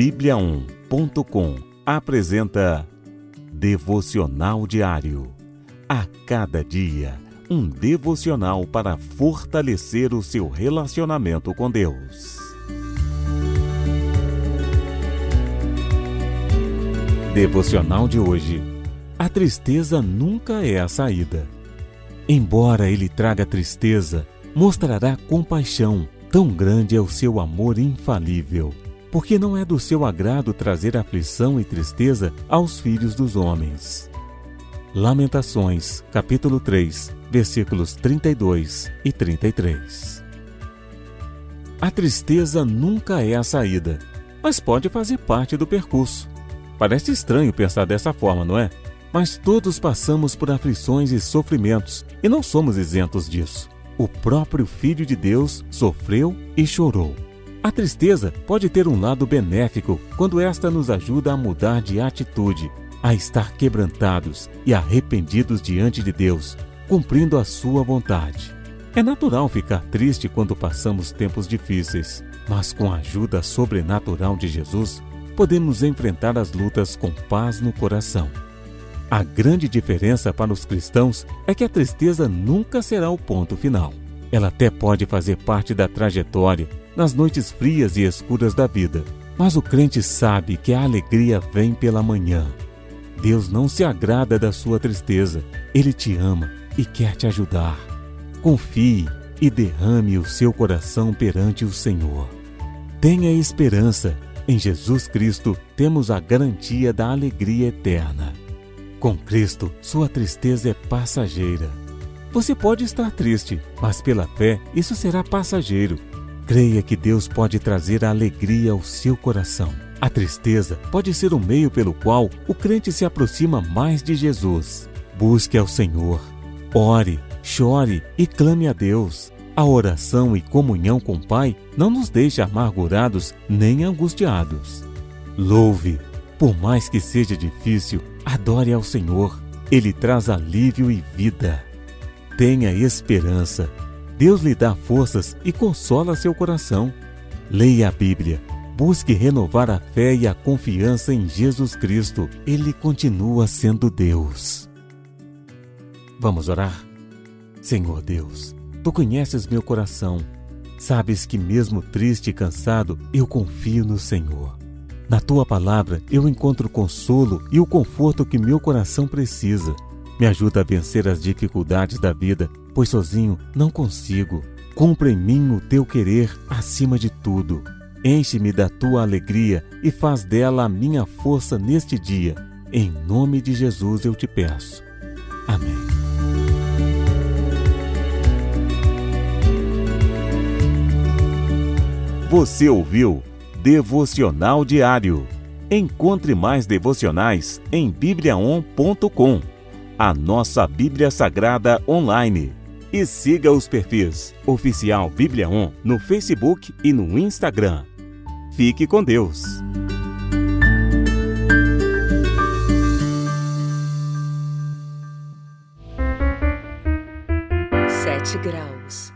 Bíblia1.com apresenta Devocional Diário. A cada dia, um devocional para fortalecer o seu relacionamento com Deus. Devocional de hoje. A tristeza nunca é a saída. Embora ele traga tristeza, mostrará compaixão, tão grande é o seu amor infalível porque não é do seu agrado trazer aflição e tristeza aos filhos dos homens. Lamentações, capítulo 3, versículos 32 e 33. A tristeza nunca é a saída, mas pode fazer parte do percurso. Parece estranho pensar dessa forma, não é? Mas todos passamos por aflições e sofrimentos e não somos isentos disso. O próprio Filho de Deus sofreu e chorou. A tristeza pode ter um lado benéfico quando esta nos ajuda a mudar de atitude, a estar quebrantados e arrependidos diante de Deus, cumprindo a sua vontade. É natural ficar triste quando passamos tempos difíceis, mas com a ajuda sobrenatural de Jesus, podemos enfrentar as lutas com paz no coração. A grande diferença para os cristãos é que a tristeza nunca será o ponto final. Ela até pode fazer parte da trajetória nas noites frias e escuras da vida. Mas o crente sabe que a alegria vem pela manhã. Deus não se agrada da sua tristeza. Ele te ama e quer te ajudar. Confie e derrame o seu coração perante o Senhor. Tenha esperança. Em Jesus Cristo temos a garantia da alegria eterna. Com Cristo, sua tristeza é passageira. Você pode estar triste, mas pela fé isso será passageiro Creia que Deus pode trazer a alegria ao seu coração. A tristeza pode ser o meio pelo qual o crente se aproxima mais de Jesus. Busque ao Senhor, ore, chore e clame a Deus. A oração e comunhão com o Pai não nos deixa amargurados nem angustiados. Louve, por mais que seja difícil, adore ao Senhor. Ele traz alívio e vida. Tenha esperança Deus lhe dá forças e consola seu coração. Leia a Bíblia. Busque renovar a fé e a confiança em Jesus Cristo. Ele continua sendo Deus. Vamos orar? Senhor Deus, tu conheces meu coração. Sabes que, mesmo triste e cansado, eu confio no Senhor. Na tua palavra eu encontro o consolo e o conforto que meu coração precisa. Me ajuda a vencer as dificuldades da vida pois sozinho não consigo. Cumpra em mim o teu querer acima de tudo. Enche-me da tua alegria e faz dela a minha força neste dia. Em nome de Jesus eu te peço. Amém. Você ouviu Devocional Diário. Encontre mais devocionais em bibliaon.com, a nossa Bíblia Sagrada online e siga os perfis Oficial Bíblia On no Facebook e no Instagram. Fique com Deus! Sete graus.